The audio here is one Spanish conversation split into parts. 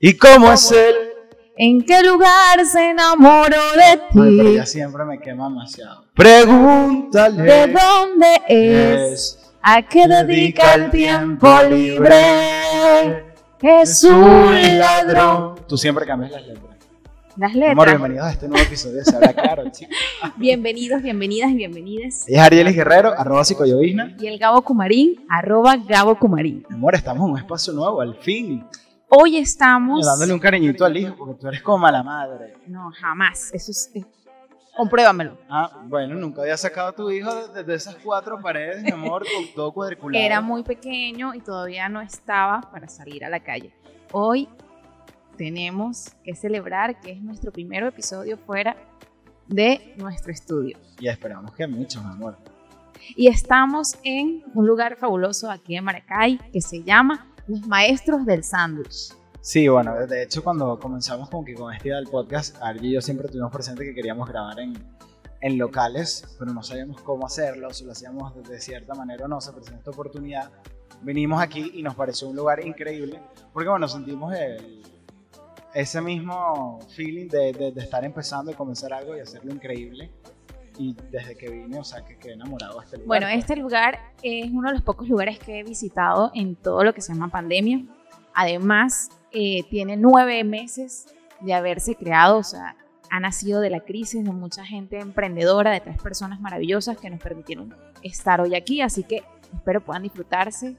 ¿Y cómo es él? ¿En qué lugar se enamoró de Ay, pero ti? ella siempre me quema demasiado. Pregúntale. ¿De dónde es? ¿A qué dedica el tiempo libre? Es un ladrón. Tú siempre cambias las letras. Las Amor, letras. bienvenidos a este nuevo episodio de Se habla claro, chicos. Bienvenidos, bienvenidas y bienvenidas. Ella es Arielis Guerrero, arroba psicoyovisna. Y el Gabo Cumarín, arroba Gabo Cumarín. Amor, estamos en un espacio nuevo, al fin. Hoy estamos. Dándole un cariñito al hijo, porque tú eres como mala madre. No, jamás. Eso es. eh, Compruébamelo. Ah, bueno, nunca había sacado a tu hijo desde de esas cuatro paredes, mi amor, con todo cuadriculado. Era muy pequeño y todavía no estaba para salir a la calle. Hoy tenemos que celebrar que es nuestro primer episodio fuera de nuestro estudio. Y esperamos que muchos, mi amor. Y estamos en un lugar fabuloso aquí en Maracay que se llama Los Maestros del Sándwich. Sí, bueno, de hecho cuando comenzamos como que con este idea del podcast, Argy y yo siempre tuvimos presente que queríamos grabar en, en locales, pero no sabíamos cómo hacerlo, si lo hacíamos de cierta manera o no, se presentó esta oportunidad. Venimos aquí y nos pareció un lugar increíble, porque bueno, sentimos el- ese mismo feeling de, de- de estar empezando y comenzar algo y hacerlo increíble. Y desde que vine, o sea, que quedé enamorado de este lugar. Bueno, este lugar es uno de los pocos lugares que he visitado en todo lo que se llama pandemia. Además, eh, tiene nueve meses de haberse creado, o sea, ha nacido de la crisis de mucha gente emprendedora, de tres personas maravillosas que nos permitieron estar hoy aquí. Así que espero puedan disfrutarse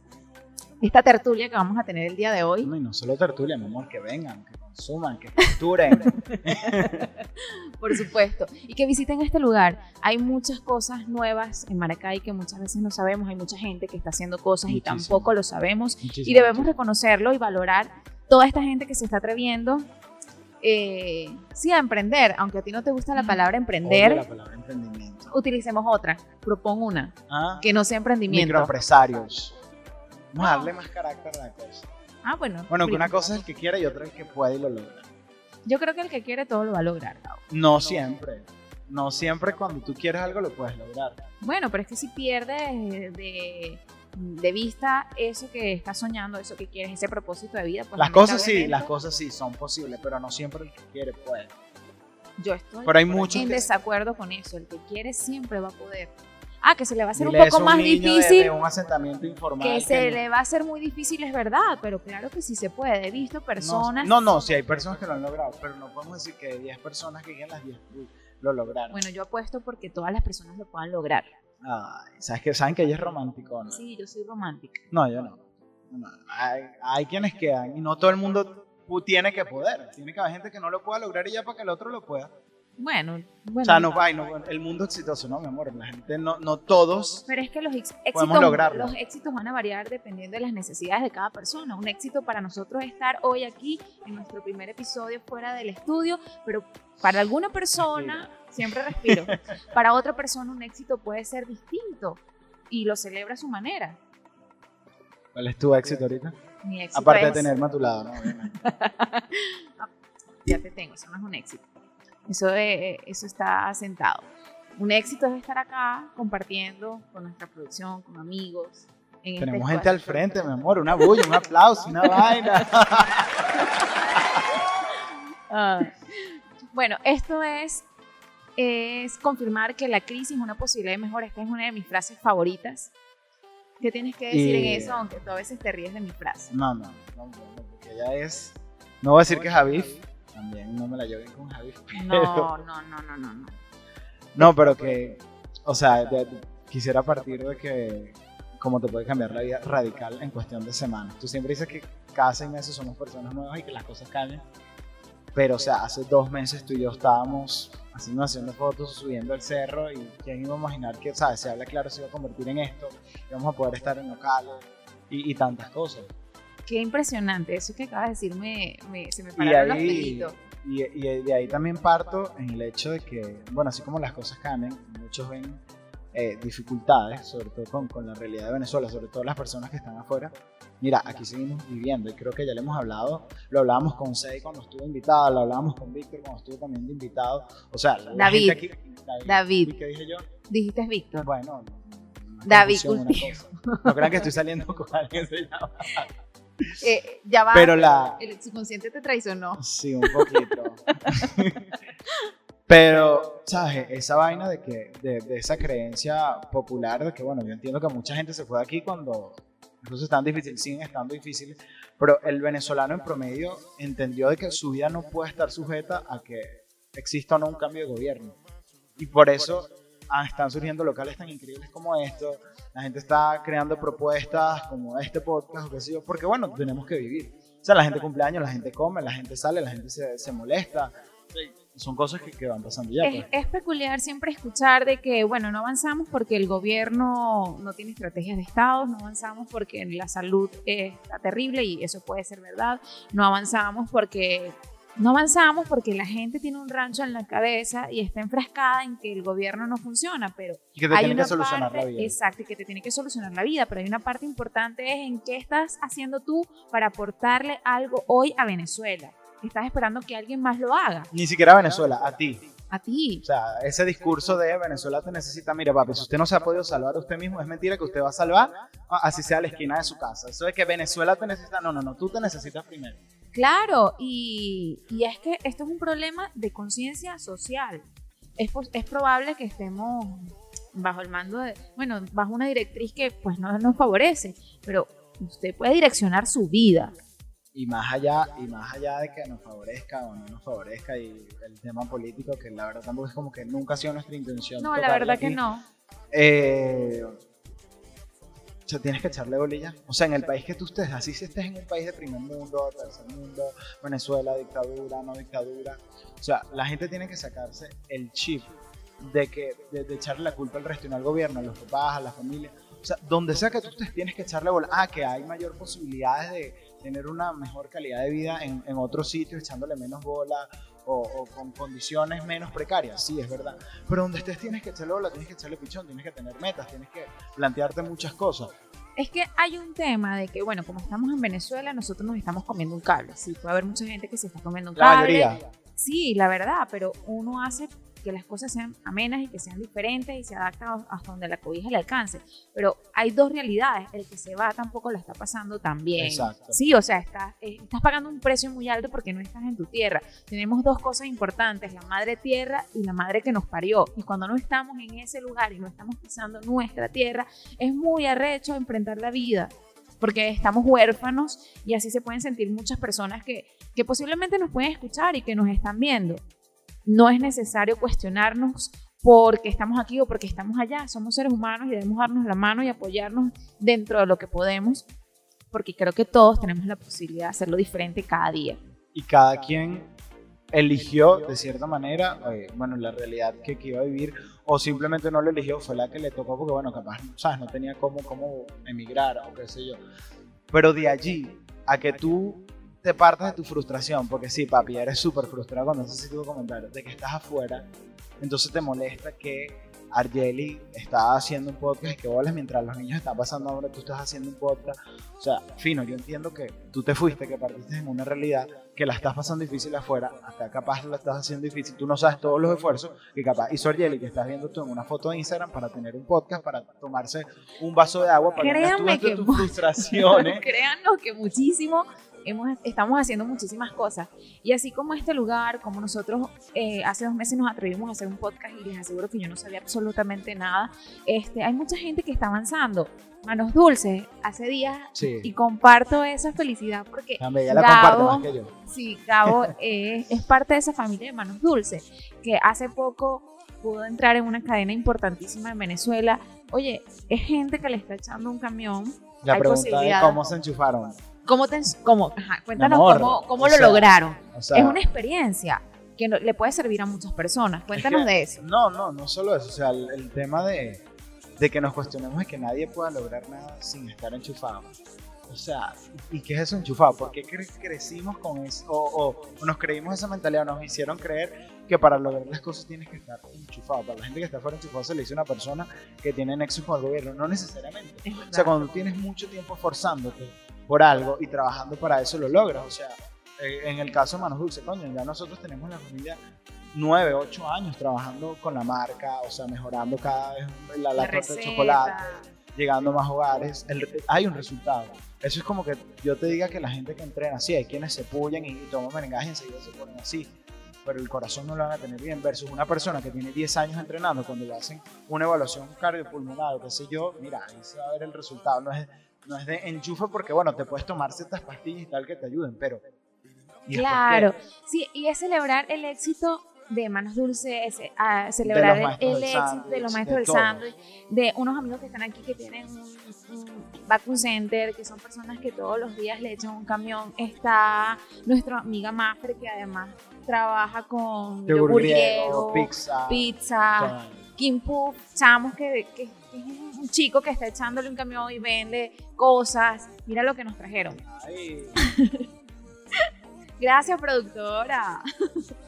esta tertulia que vamos a tener el día de hoy. No, y no solo tertulia, mi amor, que vengan, que consuman, que facturen. Por supuesto. Y que visiten este lugar. Hay muchas cosas nuevas en Maracay que muchas veces no sabemos. Hay mucha gente que está haciendo cosas y Muchísimo. tampoco lo sabemos. Muchísimas Y debemos reconocerlo y valorar toda esta gente que se está atreviendo. eh, sí, a emprender. Aunque a ti no te gusta la palabra emprender, la palabra emprendimiento. utilicemos otra. Propongo una. Ah, Que no sea emprendimiento. microempresarios. Vamos a darle más carácter a la cosa. Ah, bueno. Bueno, que una cosa es el que quiere y otra es el que puede y lo logra. Yo creo que el que quiere todo lo va a lograr. Gabo. No siempre. No siempre cuando tú quieres algo lo puedes lograr. Bueno, pero es que si pierdes de, de vista eso que estás soñando, eso que quieres, ese propósito de vida, pues Las cosas sí, las cosas sí son posibles, pero no siempre el que quiere puede. Yo estoy Pero hay muchos en que- desacuerdo con eso. El que quiere siempre va a poder. Ah, que se le va a hacer Dile un poco un más niño de- difícil. De, un asentamiento informal. que se no- le va a hacer muy difícil, es verdad, pero claro que sí se puede. He visto personas. No, no, sí hay personas que lo han logrado, pero no podemos decir que de 10 personas que digan las 10 uy, lo lograron. Bueno, yo apuesto porque todas las personas lo puedan lograr. Ay, ¿sabes que Saben que ella es romántico, ¿no? Sí, yo soy romántica. No, yo no. No, Hay, hay quienes quedan y no todo el mundo tiene que poder. Tiene que haber gente que no lo pueda lograr y ya para que el otro lo pueda. Bueno, bueno. o sea, no, el mundo exitoso, no, mi amor. La gente, no, no todos. Pero es que los éxitos, los éxitos van a variar dependiendo de las necesidades de cada persona. Un éxito para nosotros es estar hoy aquí en nuestro primer episodio fuera del estudio, pero para alguna persona, siempre respiro, para otra persona un éxito puede ser distinto y lo celebra a su manera. ¿Cuál es tu éxito ahorita? Mi éxito Aparte de tenerme a tu lado, ¿no? Obviamente. ya te tengo, eso no es un éxito. Eso, eh, eso está sentado. Un éxito es estar acá compartiendo con nuestra producción, con amigos. en este Tenemos gente al frente, mi amor. Una bulla, un aplauso, una vaina. Ah. Bueno, esto es, es confirmar que la crisis es una posibilidad de mejora. Esta es una de mis frases favoritas. ¿Qué tienes que decir Y- en eso? Aunque tú a veces te ríes de mi frase. No, no, no, no, porque ella es. No voy a decir que es Javif. También no me la lleven con Javif. No, no, no, no, no. no. No, pero que, o sea, de- quisiera partir de que cómo te puede cambiar la vida radical en cuestión de semanas. Tú siempre dices que cada seis meses somos personas nuevas y que las cosas cambian. Pero, o sea, hace dos meses tú y yo estábamos haciendo haciendo fotos, subiendo el cerro y quién iba a imaginar que, ¿sabes? Se habla claro, se iba a convertir en esto, íbamos a poder estar en locales y, y tantas cosas. Qué impresionante. Eso que acabas de decir me, me- se me pararon los ahí, pelitos. y, y de ahí también parto en el hecho de que, bueno, así como las cosas cambian, muchos ven eh, dificultades, sobre todo con, con la realidad de Venezuela, sobre todo las personas que están afuera. Mira, aquí seguimos viviendo y creo que ya le hemos hablado, lo hablábamos con Sei cuando estuvo invitada, lo hablábamos con Víctor cuando estuvo también de invitado. O sea, la David. aquí. David. ¿Y qué dije yo? Dijiste Víctor. Bueno, David. No crean que estoy saliendo con alguien se llama. Eh, ya va. Pero la... El subconsciente te traicionó. Sí, un poquito. Pero, ¿sabes? Esa vaina de que, de, de, esa creencia popular de que, bueno, yo entiendo que mucha gente se fue de aquí cuando incluso están difíciles, siguen estando difíciles, pero el venezolano en promedio entendió de que su vida no puede estar sujeta a que exista o no un cambio de gobierno. Y por eso ah, están surgiendo locales tan increíbles como esto, la gente está creando propuestas como este podcast o qué sé yo, porque bueno, tenemos que vivir. O sea, la gente cumple años, la gente come, la gente sale, la gente se, se molesta son cosas que, que van pasando ya. Es, pues. es, peculiar siempre escuchar de que, bueno, no avanzamos porque el gobierno no tiene estrategias de Estado, no avanzamos porque la salud está terrible y eso puede ser verdad, no avanzamos porque... No avanzamos porque la gente tiene un rancho en la cabeza y está enfrascada en que el gobierno no funciona, pero y que te tiene que solucionar la vida. Exacto, y que te tiene que solucionar la vida, pero hay una parte importante es en qué estás haciendo tú para aportarle algo hoy a Venezuela estás esperando que alguien más lo haga. Ni siquiera Venezuela, a ti. A ti. O sea, ese discurso de Venezuela te necesita, mire papi, si usted no se ha podido salvar a usted mismo, es mentira que usted va a salvar, ah, así sea la esquina de su casa. Eso de que Venezuela te necesita, no, no, no, tú te necesitas primero. Claro, y, y es que esto es un problema de conciencia social. Es, es probable que estemos bajo el mando de, bueno, bajo una directriz que pues no nos favorece, pero usted puede direccionar su vida y más allá y más allá de que nos favorezca o no nos favorezca y el tema político que la verdad tampoco es como que nunca ha sido nuestra intención no la verdad que no eh, o sea, tienes que echarle bolilla. O sea, en el país que tú estés, así si estés en un país de primer mundo, tercer mundo, Venezuela, dictadura, no dictadura. O sea, la gente tiene que sacarse el chip de que de, echarle la culpa al resto y no al gobierno, a los papás, a la familia. O sea, donde sea que tú estés, tienes que echarle bola. Ah, que hay mayor posibilidades de, tener una mejor calidad de vida en, en otros sitios, echándole menos bola o, con condiciones menos precarias, sí, es verdad. Pero donde estés tienes que echarle bola, tienes que echarle pichón, tienes que tener metas, tienes que plantearte muchas cosas. Es que hay un tema de que, bueno, como estamos en Venezuela, nosotros nos estamos comiendo un cable. Sí, puede haber mucha gente que se está comiendo un cable. La mayoría. Sí, la verdad, pero uno hace que las cosas sean amenas y que sean diferentes y se adaptan hasta donde la cobija le alcance. Pero hay dos realidades. El que se va tampoco la está pasando tan bien. Exacto. Sí, o sea, estás, eh, estás pagando un precio muy alto porque no estás en tu tierra. Tenemos dos cosas importantes, la madre tierra y la madre que nos parió. Y cuando no estamos en ese lugar y no estamos pisando nuestra tierra, es muy arrecho enfrentar la vida porque estamos huérfanos y así se pueden sentir muchas personas que, que posiblemente nos pueden escuchar y que nos están viendo no es necesario cuestionarnos porque estamos aquí o porque estamos allá. Somos seres humanos y debemos darnos la mano y apoyarnos dentro de lo que podemos, porque creo que todos tenemos la posibilidad de hacerlo diferente cada día. Y cada quien eligió de cierta manera, eh, bueno, la realidad que, iba a vivir, o simplemente no lo eligió, fue la que le tocó porque, bueno, capaz, ¿sabes? No tenía cómo, cómo emigrar o qué sé yo. Pero de allí a que tú te partas de tu frustración, porque sí, papi, eres súper frustrado cuando haces ese tipo de comentarios, de que estás afuera, entonces te molesta que Argeli está haciendo un podcast y que bolas mientras los niños están pasando ahora, tú estás haciendo un podcast. O sea, fino, yo entiendo que tú te fuiste, que partiste en una realidad que la estás pasando difícil afuera, acá capaz la estás haciendo difícil, tú no sabes todos los esfuerzos que capaz hizo Argeli, que estás viendo tú en una foto de Instagram para tener un podcast, para tomarse un vaso de agua, para Créanme que tus frustraciones. Créanos que muchísimo estamos haciendo muchísimas cosas. Y así como este lugar, como nosotros eh, hace dos meses nos atrevimos a hacer un podcast y les aseguro que yo no sabía absolutamente nada, este, hay mucha gente que está avanzando. Manos Dulces, hace días, y comparto esa felicidad porque Gabo, Sí, Gabo es, es parte de esa familia de Manos Dulces, que hace poco pudo entrar en una cadena importantísima en Venezuela. Oye, es gente que le está echando un camión. La pregunta es cómo se enchufaron. ¿Cómo te, cómo, cuéntanos cómo, cómo lo lograron. es una experiencia que le puede servir a muchas personas. Cuéntanos de eso. No, no, no solo eso. O sea, el, tema de, de, que nos cuestionemos es que nadie pueda lograr nada sin estar enchufado. O sea, ¿y qué es eso enchufado? ¿Por qué crecimos con eso? O, nos creímos esa mentalidad, nos hicieron creer que para lograr las cosas tienes que estar enchufado. Para la gente que está fuera enchufado se le dice una persona que tiene nexo con el gobierno. No necesariamente. O sea, cuando tienes mucho tiempo esforzándote por algo y trabajando para eso lo logras. O sea, eh, en el caso de Manos Dulce, coño, ya nosotros tenemos la familia nueve, ocho años trabajando con la marca, o sea, mejorando cada vez la, la, de chocolate, llegando a más hogares. hay un resultado. Eso es como que yo te diga que la gente que entrena, sí, hay quienes se pullan y, toman merengaje y enseguida se ponen así, pero el corazón no lo van a tener bien, versus una persona que tiene 10 años entrenando, cuando le hacen una evaluación cardiopulmonar o qué sé yo, mira, ahí se va a ver el resultado, no es, no es de enchufe porque, bueno, te puedes tomar ciertas pastillas y tal que te ayuden, pero... Claro, sí, y es celebrar el éxito de Manos Dulces, a celebrar el, éxito de los maestros del sándwich, de unos amigos que están aquí que tienen un, un center, que son personas que todos los días le echan un camión. Está nuestra amiga Mafre, que además trabaja con yogur griego, pizza, pizza Kim Puff, sabemos que, que, es un chico que está echándole un camión y vende cosas. Mira lo que nos trajeron. Gracias, productora.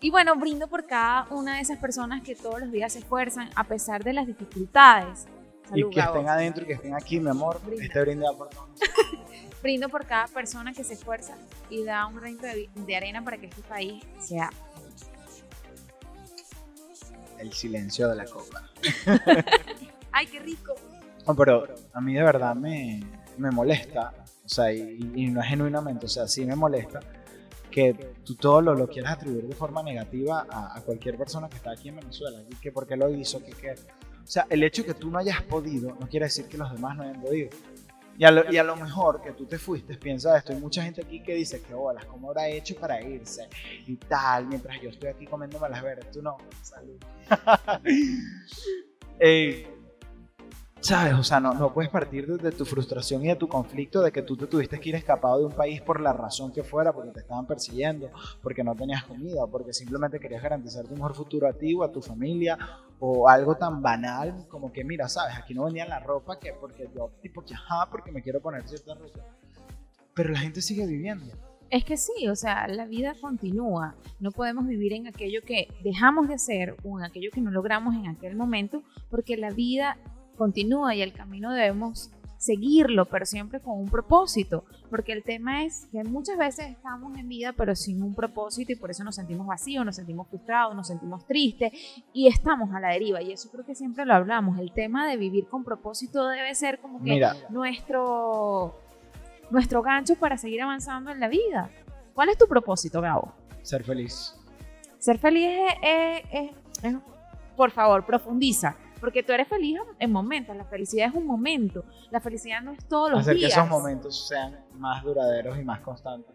Y bueno, brindo por cada una de esas personas que todos los días se esfuerzan a pesar de las dificultades. y que estén adentro y que estén aquí, mi amor. Este brindo por todos. brindo por cada persona que se esfuerza y da un granito de, arena para que este país sea. El silencio de la copa. ¡Ay, qué rico! pero a mí de verdad me, me molesta, o sea, y, y, no es genuinamente, o sea, sí me molesta que tú todo lo, lo quieras atribuir de forma negativa a, cualquier persona que está aquí en Venezuela, y que por qué lo hizo, que, que, o sea, el hecho de que tú no hayas podido no quiere decir que los demás no hayan podido. Y a, lo, y a lo mejor que tú te fuiste, piensa esto, hay mucha gente aquí que dice que bolas, ¿cómo habrá hecho para irse? Y tal, mientras yo estoy aquí comiéndome las verdes, tú no, salud. eh, ¿Sabes? O sea, no, no puedes partir de, tu frustración y de tu conflicto de que tú te tuviste que ir escapado de un país por la razón que fuera, porque te estaban persiguiendo, porque no tenías comida, porque simplemente querías garantizar tu mejor futuro a ti o a tu familia, o algo tan banal como que, mira, ¿sabes? Aquí no vendían la ropa que porque yo, tipo, que ajá, porque me quiero poner cierta ropa. Pero la gente sigue viviendo. Es que sí, o sea, la vida continúa. No podemos vivir en aquello que dejamos de hacer o en aquello que no logramos en aquel momento, porque la vida continúa y el camino debemos seguirlo, pero siempre con un propósito, porque el tema es que muchas veces estamos en vida pero sin un propósito y por eso nos sentimos vacíos, nos sentimos frustrados, nos sentimos tristes y estamos a la deriva y eso creo que siempre lo hablamos, el tema de vivir con propósito debe ser como que nuestro nuestro gancho para seguir avanzando en la vida. ¿Cuál es tu propósito, Gabo? Ser feliz. Ser feliz es por favor, profundiza. Porque tú eres feliz en momentos, la felicidad es un momento, la felicidad no es todos los días. Hacer que esos momentos sean más duraderos y más constantes.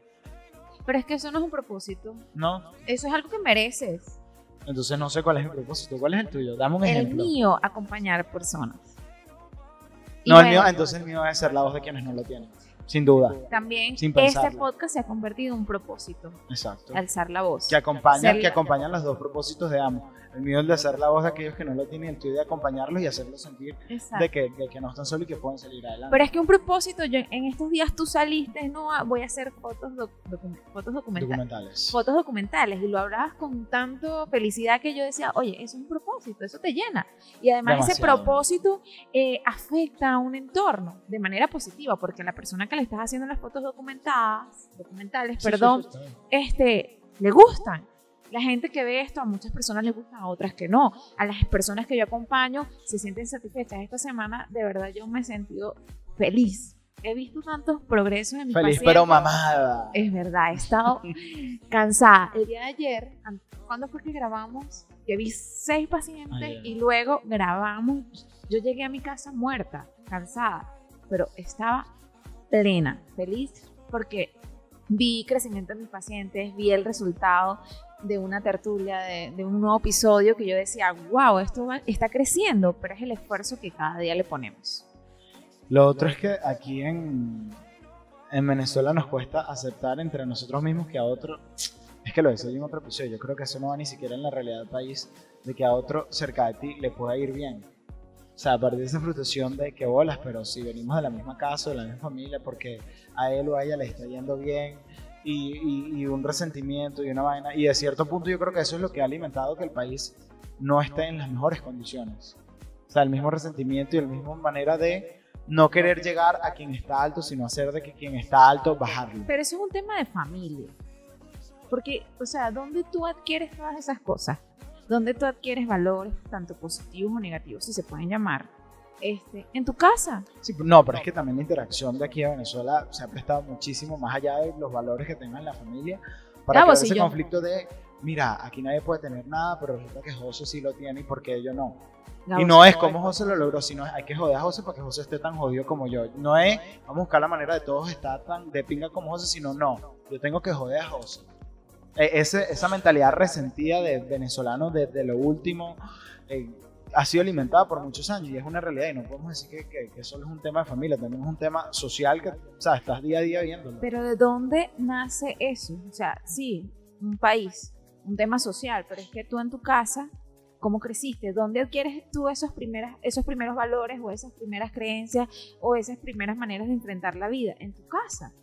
Pero es que eso no es un propósito. No. Eso es algo que mereces. Entonces no sé cuál es mi propósito. ¿Cuál es el tuyo? Dame un ejemplo. El mío, acompañar personas. no, el mío, entonces el mío es ser la voz de quienes no lo tienen. Sin duda. También este podcast se ha convertido en un propósito. Exacto. Alzar la voz. Que acompaña, que acompañan los dos propósitos de ambos el mío es de hacer la voz de aquellos que no lo tienen, el tuyo de acompañarlos y hacerlos sentir de que, que, no están solos y que pueden salir adelante. Pero es que un propósito, yo, en estos días tú saliste, no, voy a hacer fotos, fotos documentales. Fotos documentales. Y lo hablabas con tanto felicidad que yo decía, oye, eso es un propósito, eso te llena. Y además ese propósito eh, afecta a un entorno de manera positiva, porque la persona que le estás haciendo las fotos documentadas, documentales, perdón, este, le gustan la gente que ve esto, a muchas personas les gusta, a otras que no. A las personas que yo acompaño se sienten satisfechas. Esta semana, de verdad, yo me he sentido feliz. He visto tantos progresos en mi Feliz pero mamada. Es verdad, he estado cansada. El día de ayer, ¿cuándo fue que grabamos? Que vi seis pacientes y luego grabamos. Yo llegué a mi casa muerta, cansada, pero estaba plena, feliz, porque vi crecimiento en mis pacientes, vi el resultado de una tertulia, de, un nuevo episodio que yo decía, wow, esto está creciendo, pero es el esfuerzo que cada día le ponemos. Lo otro es que aquí en, en Venezuela nos cuesta aceptar entre nosotros mismos que a otro, es que lo decía en otro episodio, yo creo que eso no va ni siquiera en la realidad del país, de que a otro cerca de ti le pueda ir bien. O sea, a partir de esa frustración de que bolas, pero si venimos de la misma casa, de la misma familia, porque a él o a ella le está yendo bien, y, un resentimiento y una vaina. Y de cierto punto yo creo que eso es lo que ha alimentado que el país no esté en las mejores condiciones. O sea, el mismo resentimiento y la misma manera de no querer llegar a quien está alto, sino hacer de que quien está alto bajarlo. Pero eso es un tema de familia. Porque, o sea, ¿dónde tú adquieres todas esas cosas? ¿Dónde tú adquieres valores, tanto positivos o negativos, si se pueden llamar? Este, en tu casa. Sí, no, pero es que también la interacción de aquí a Venezuela se ha prestado muchísimo más allá de los valores que tengan la familia para Claro, crear si ese conflicto de, mira, aquí nadie puede tener nada, pero resulta que José sí lo tiene y porque yo no. Y no es como José lo logró, sino hay que joder a José para que José esté tan jodido como yo. No es, vamos a buscar la manera de todos estar tan de pinga como José, sino no, yo tengo que joder a José. Eh, ese- esa mentalidad resentida de venezolano desde lo último eh, ha sido alimentada por muchos años y es una realidad y no podemos decir que, que- que solo es un tema de familia, también es un tema social que, o sea, estás día a día viéndolo. Pero ¿de dónde nace eso? O sea, sí, un país, un tema social, pero es que tú en tu casa, ¿cómo creciste? ¿Dónde adquieres tú esos, primeras, esos primeros valores o esas primeras creencias o esas primeras maneras de enfrentar la vida? En tu casa.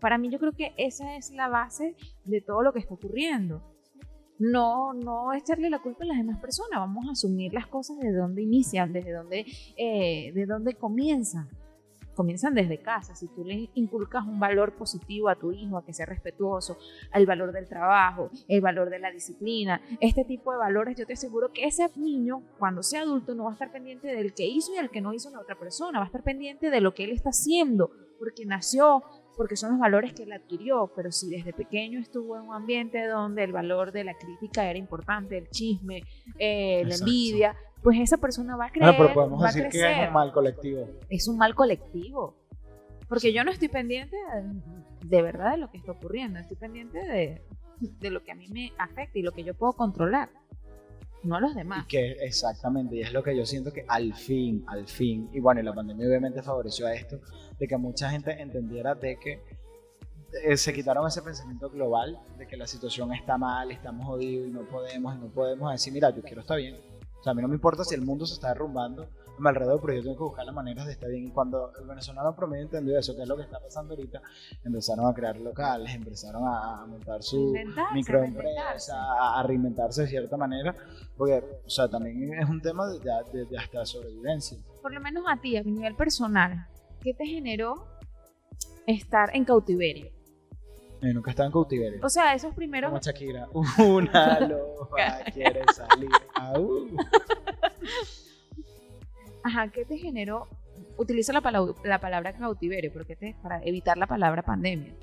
Para mí yo creo que esa es la base de todo lo que está ocurriendo. No, no echarle la culpa a las demás personas, vamos a asumir las cosas desde dónde inician, desde dónde, eh, de dónde comienzan. Comienzan desde casa. Si tú le inculcas un valor positivo a tu hijo, a que sea respetuoso, al valor del trabajo, el valor de la disciplina, este tipo de valores, yo te aseguro que ese niño, cuando sea adulto, no va a estar pendiente del que hizo y del que no hizo la otra persona, va a estar pendiente de lo que él está haciendo, porque nació, porque son los valores que él adquirió, pero si desde pequeño estuvo en un ambiente donde el valor de la crítica era importante, el chisme, eh, la envidia, pues esa persona va a creer, Bueno, pero podemos va a decir que es un mal colectivo. es un mal colectivo. Porque yo no estoy pendiente de, de verdad de lo que está ocurriendo, estoy pendiente de, de lo que a mí me afecta y lo que yo puedo controlar, no a los demás. Y que exactamente, y es lo que yo siento que al fin, al fin, y bueno, y la pandemia obviamente favoreció a esto, de que mucha gente entendiera de que eh, se quitaron ese pensamiento global de que la situación está mal, estamos jodidos y no podemos, y no podemos decir, mira, yo quiero estar bien. O sea, a mí no me importa si el mundo se está derrumbando a mi alrededor, pero yo tengo que buscar las maneras de estar bien. Y cuando el venezolano promedio entendió eso, que es lo que está pasando ahorita, empezaron a crear locales, empezaron a, montar su, microempresa, a, a reinventarse de cierta manera, porque, o sea, también es un tema de, de- de hasta sobrevivencia. Por lo menos a ti, a nivel personal, ¿qué te generó estar en cautiverio? Yo nunca estaba en cautiverio. O sea, esos primeros... Como Shakira, una loba quiere salir. Au. Ajá, ¿qué te generó? Utiliza la, palau- la palabra cautiverio porque te, para evitar la palabra pandemia.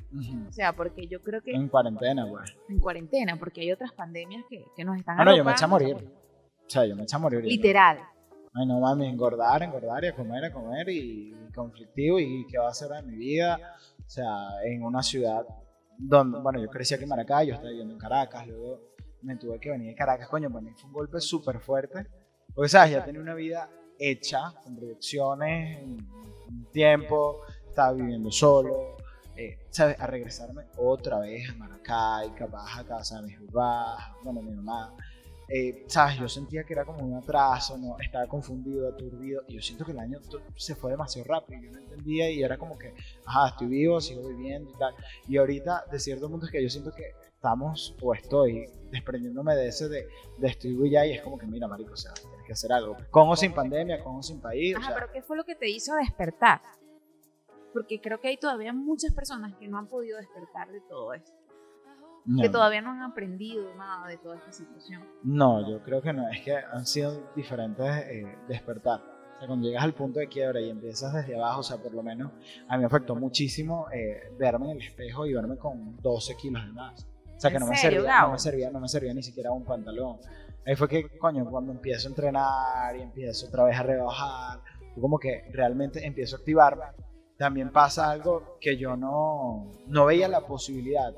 O sea, porque yo creo que En cuarentena, güey. en cuarentena, porque hay otras pandemias que, que nos están Ah, no, yo me eché a morir. O sea, yo me eché a morir. Literal. Ay, no mami, engordar, engordar y a comer, a comer y, y conflictivo y qué va a hacer de mi vida. O sea, en una ciudad donde, bueno, yo crecí aquí en Maracay, yo estaba viviendo en Caracas, luego me tuve que venir de Caracas, coño, para mí fue un golpe súper fuerte. Porque, ¿sabes? Ya tenía una vida hecha, con proyecciones, en tiempo, estaba viviendo solo, eh, ¿sabes? A regresarme otra vez a Maracay, capaz a casa de mis papás, bueno, mi mamá. Eh, ¿Sabes? Yo sentía que era como un atraso, ¿no? estaba confundido, aturdido, y yo siento que el año se fue demasiado rápido, yo no entendía y era como que, ajá, estoy vivo, sigo viviendo y tal. Y ahorita, de cierto punto, es que yo siento que estamos, o estoy, desprendiéndome de ese de, de estoy ya, y es como que, mira, marico, o sea, tienes que hacer algo. Con o sin pandemia, con o sin país, o Ajá, sea, pero ¿qué fue lo que te hizo despertar? Porque creo que hay todavía muchas personas que no han podido despertar de todo esto, no. que todavía no han aprendido nada de toda esta situación. No, yo creo que no, es que han sido diferentes eh, despertar. O sea, cuando llegas al punto de quiebra y empiezas desde abajo, o sea, por lo menos a mí me afectó muchísimo eh, verme en el espejo y verme con 12 kilos de más. O sea, que ¿En no me, serio, servía, no me servía, no me servía ni siquiera un pantalón. Ahí fue que, coño, cuando empiezo a entrenar y empiezo otra vez a rebajar, como que realmente empiezo a activarme. También pasa algo que yo no, no veía la posibilidad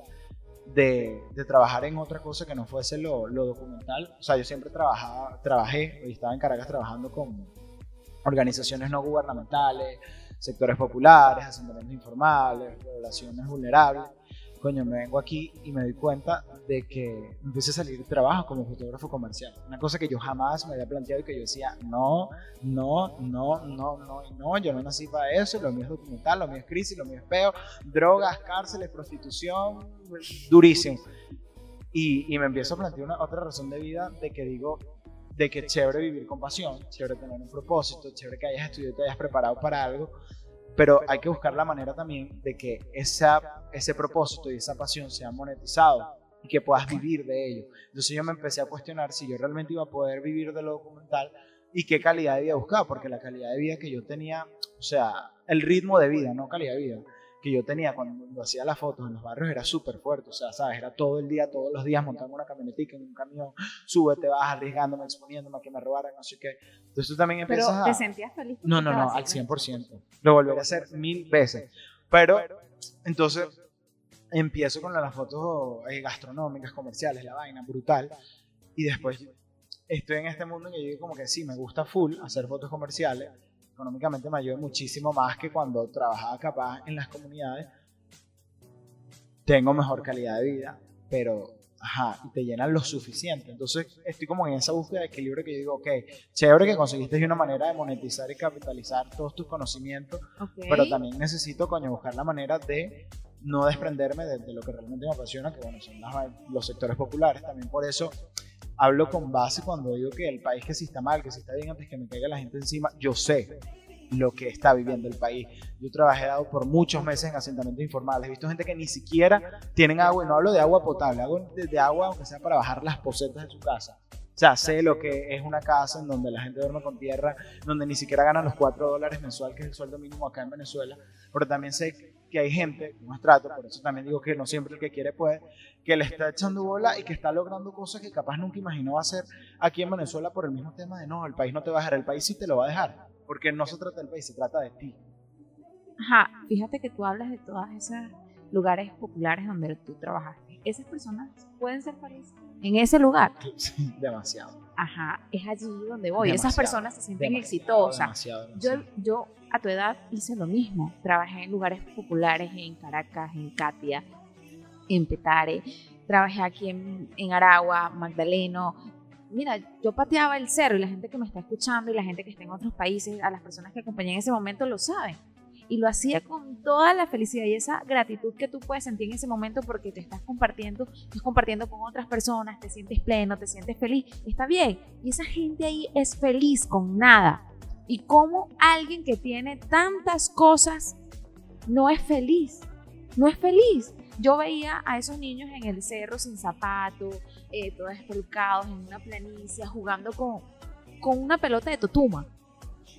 de, de trabajar en otra cosa que no fuese lo, lo documental. O sea, yo siempre trabajaba, trabajé y estaba en Caracas trabajando con organizaciones no gubernamentales, sectores populares, asentamientos informales, poblaciones vulnerables. Coño, me vengo aquí y me doy cuenta de que me empieza a salir trabajo como fotógrafo comercial. Una cosa que yo jamás me había planteado y que yo decía, no, no, no, no, no, no, yo no nací para eso, lo mío es documental, lo mío es crisis, lo mío es peo, drogas, cárceles, prostitución, durísimo. Y, y me empiezo a plantear una otra razón de vida de que digo, de que chévere vivir con pasión, chévere tener un propósito, chévere que hayas estudiado te hayas preparado para algo, pero hay que buscar la manera también de que esa, ese propósito y esa pasión sea monetizado y que puedas vivir de ello. Entonces yo me empecé a cuestionar si yo realmente iba a poder vivir de lo documental y qué calidad de vida buscaba, porque la calidad de vida que yo tenía, o sea, el ritmo de vida, no calidad de vida, que yo tenía cuando hacía las fotos en los barrios era súper fuerte, o sea, sabes, era todo el día, todos los días montando una camionetica en un camión, sube, te vas arriesgándome, exponiéndome a que me robaran, no sé qué. Entonces tú también empiezas Pero, ¿te sentías feliz? No, no, no, al 100%. Lo volveré a hacer mil veces. Pero, entonces, empiezo con las fotos eh, gastronómicas, comerciales, la vaina, brutal, y después estoy en este mundo en que yo digo como que sí, me gusta full hacer fotos comerciales, económicamente me ayuda muchísimo más que cuando trabajaba capaz en las comunidades. Tengo mejor calidad de vida, pero ajá, y te llenan lo suficiente. Entonces estoy como en esa búsqueda de equilibrio que yo digo, ok, chévere que conseguiste una manera de monetizar y capitalizar todos tus conocimientos, pero también necesito, coño, buscar la manera de no desprenderme de, lo que realmente me apasiona, que bueno, son los sectores populares. También por eso hablo con base cuando digo que el país que sí está mal, que sí está bien antes que me caiga la gente encima, yo sé lo que está viviendo el país. Yo trabajé por muchos meses en asentamientos informales, he visto gente que ni siquiera tienen agua, y no hablo de agua potable, hablo de, agua aunque sea para bajar las posetas de su casa. O sea, sé lo que es una casa en donde la gente duerme con tierra, donde ni siquiera ganan los 4 dólares mensual, que es el sueldo mínimo acá en Venezuela, pero también sé que hay gente, es trato, por eso también digo que no siempre el que quiere puede, que le está echando bola y que está logrando cosas que capaz nunca imaginó hacer aquí en Venezuela por el mismo tema de no, el país no te va a dejar, el país sí te lo va a dejar, porque no se trata del país, se trata de ti. Ajá, fíjate que tú hablas de todos esos lugares populares donde tú trabajaste. Esas personas pueden ser felices en ese lugar. Sí, demasiado. Ajá, es allí donde voy. Esas personas se sienten exitosas. Yo, yo a tu edad hice lo mismo. Trabajé en lugares populares en Caracas, en Katia, en Petare. Trabajé aquí en, en Aragua, Magdaleno. Mira, yo pateaba el cerro y la gente que me está escuchando y la gente que está en otros países, a las personas que acompañé en ese momento lo saben y lo hacía con toda la felicidad y esa gratitud que tú puedes sentir en ese momento porque te estás compartiendo, estás compartiendo con otras personas, te sientes pleno, te sientes feliz, está bien. Y esa gente ahí es feliz con nada. Y cómo alguien que tiene tantas cosas no es feliz, no es feliz. Yo veía a esos niños en el cerro sin zapatos, eh, todos espelcados en una planicie, jugando con, con una pelota de totuma.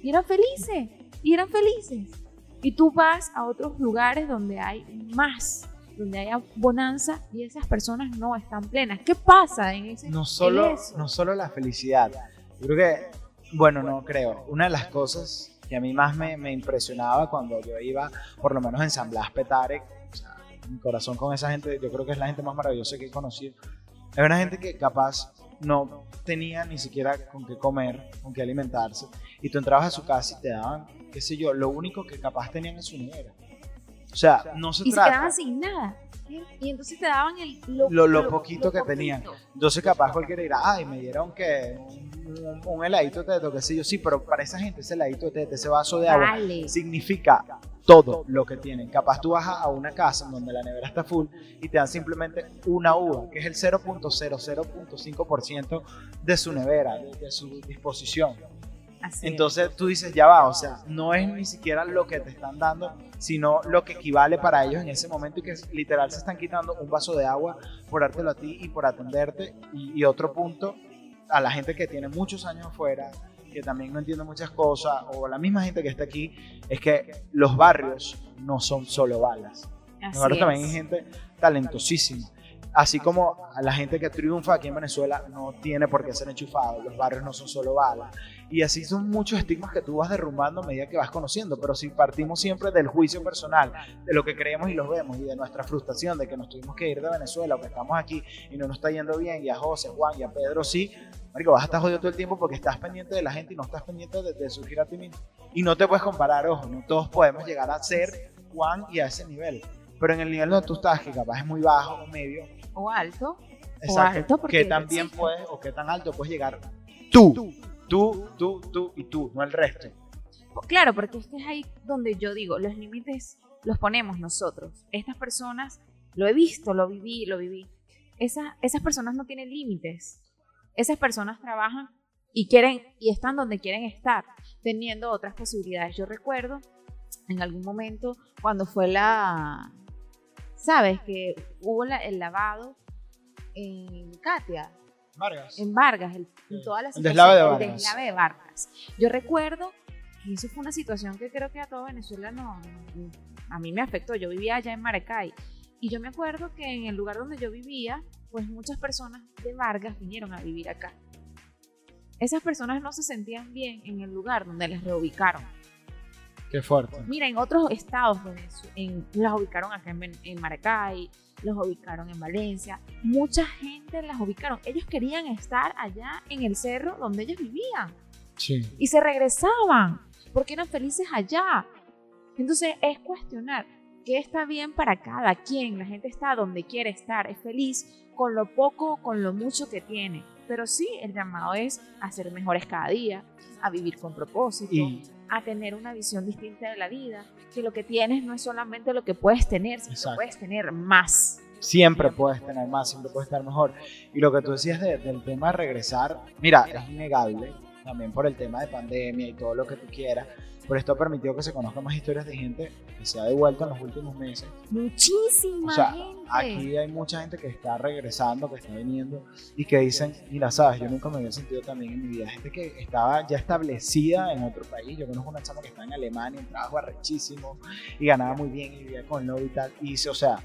Y eran felices, y eran felices. Y tú vas a otros lugares donde hay más, donde hay bonanza y esas personas no están plenas. ¿Qué pasa en ese no solo, No solo la felicidad. Yo creo que, bueno, no creo. Una de las cosas que a mí más me, me impresionaba cuando yo iba, por lo menos en San Blas Petare, o sea, mi corazón con esa gente, yo creo que es la gente más maravillosa que he conocido. Es una gente que capaz no tenía ni siquiera con qué comer, con qué alimentarse, y tú entrabas a su casa y te daban qué sé yo, lo único que capaz tenían en su nevera. O sea, no se y trata. Y se quedaban sin nada. Y entonces te daban el, lo, lo, poquito que tenían. Entonces, capaz cualquiera dirá, ay, me dieron que un, un, heladito de teto, qué sé yo. Sí, pero para esa gente, ese heladito de teto, ese vaso de agua, significa todo lo que tienen. Capaz tú vas a una casa en donde la nevera está full y te dan simplemente una uva, que es el 0.00.5% de su nevera, de su disposición. Entonces tú dices, ya va, o sea, no es ni siquiera lo que te están dando, sino lo que equivale para ellos en ese momento y que literal se están quitando un vaso de agua por dártelo a ti y por atenderte. Y, otro punto, a la gente que tiene muchos años afuera, que también no entiende muchas cosas, o la misma gente que está aquí, es que los barrios no son solo balas. los barrios también hay gente talentosísima. Así como la gente que triunfa aquí en Venezuela no tiene por qué ser enchufado, los barrios no son solo balas. Y así son muchos estigmas que tú vas derrumbando a medida que vas conociendo. Pero si partimos siempre del juicio personal, de lo que creemos y los vemos, y de nuestra frustración de que nos tuvimos que ir de Venezuela o que estamos aquí y no nos está yendo bien, y a José, Juan y a Pedro sí, Marico, vas a estar jodido todo el tiempo porque estás pendiente de la gente y no estás pendiente de, de surgir a ti mismo. Y no te puedes comparar, ojo, no todos podemos llegar a ser Juan y a ese nivel. Pero en el nivel donde tú estás, que capaz es muy bajo o medio, o alto. Exacto. O alto porque ¿Qué tan bien puedes o qué tan alto puedes llegar tú? Tú, tú, tú y tú, no el resto. Claro, porque es que es ahí donde yo digo, los límites los ponemos nosotros. Estas personas, lo he visto, lo viví, lo viví. esas personas no tienen límites. Esas personas trabajan y quieren y están donde quieren estar, teniendo otras posibilidades. Yo recuerdo en algún momento cuando fue la, sabes que hubo el lavado en Katia. Vargas. en Vargas, el, en toda la El deslave de situación, Vargas. El deslave de Vargas. Yo recuerdo que eso fue una situación que creo que a todo Venezuela no, a mí me afectó. Yo vivía allá en Maracay y yo me acuerdo que en el lugar donde yo vivía, pues muchas personas de Vargas vinieron a vivir acá. Esas personas no se sentían bien en el lugar donde las reubicaron. Qué fuerte. Mira, en otros estados, en, las ubicaron acá en, en Maracay, los ubicaron en Valencia. Mucha gente las ubicaron. Ellos querían estar allá en el cerro donde ellos vivían Sí. y se regresaban porque eran felices allá. Entonces es cuestionar qué está bien para cada quien. La gente está donde quiere estar, es feliz con lo poco o con lo mucho que tiene. Pero sí, el llamado es a ser mejores cada día, a vivir con propósito, Y a tener una visión distinta de la vida, que lo que tienes no es solamente lo que puedes tener, sino que Exacto. puedes tener más. siempre puedes tener más, siempre puedes estar mejor. Y lo que tú decías de- del tema de regresar, mira, es innegable, también por el tema de pandemia y todo lo que tú quieras, pero esto ha permitido que se conozcan más historias de gente que se ha devuelto en los últimos meses. Muchísima O sea, gente. Aquí hay mucha gente que está regresando, que está viniendo y que dicen, mira, sabes, yo nunca me había sentido tan bien en mi vida. Gente que estaba ya establecida en otro país. Yo conozco una chama que está en Alemania, un trabajo arrechísimo y ganaba muy bien y vivía con novio y tal. Y dice, o sea,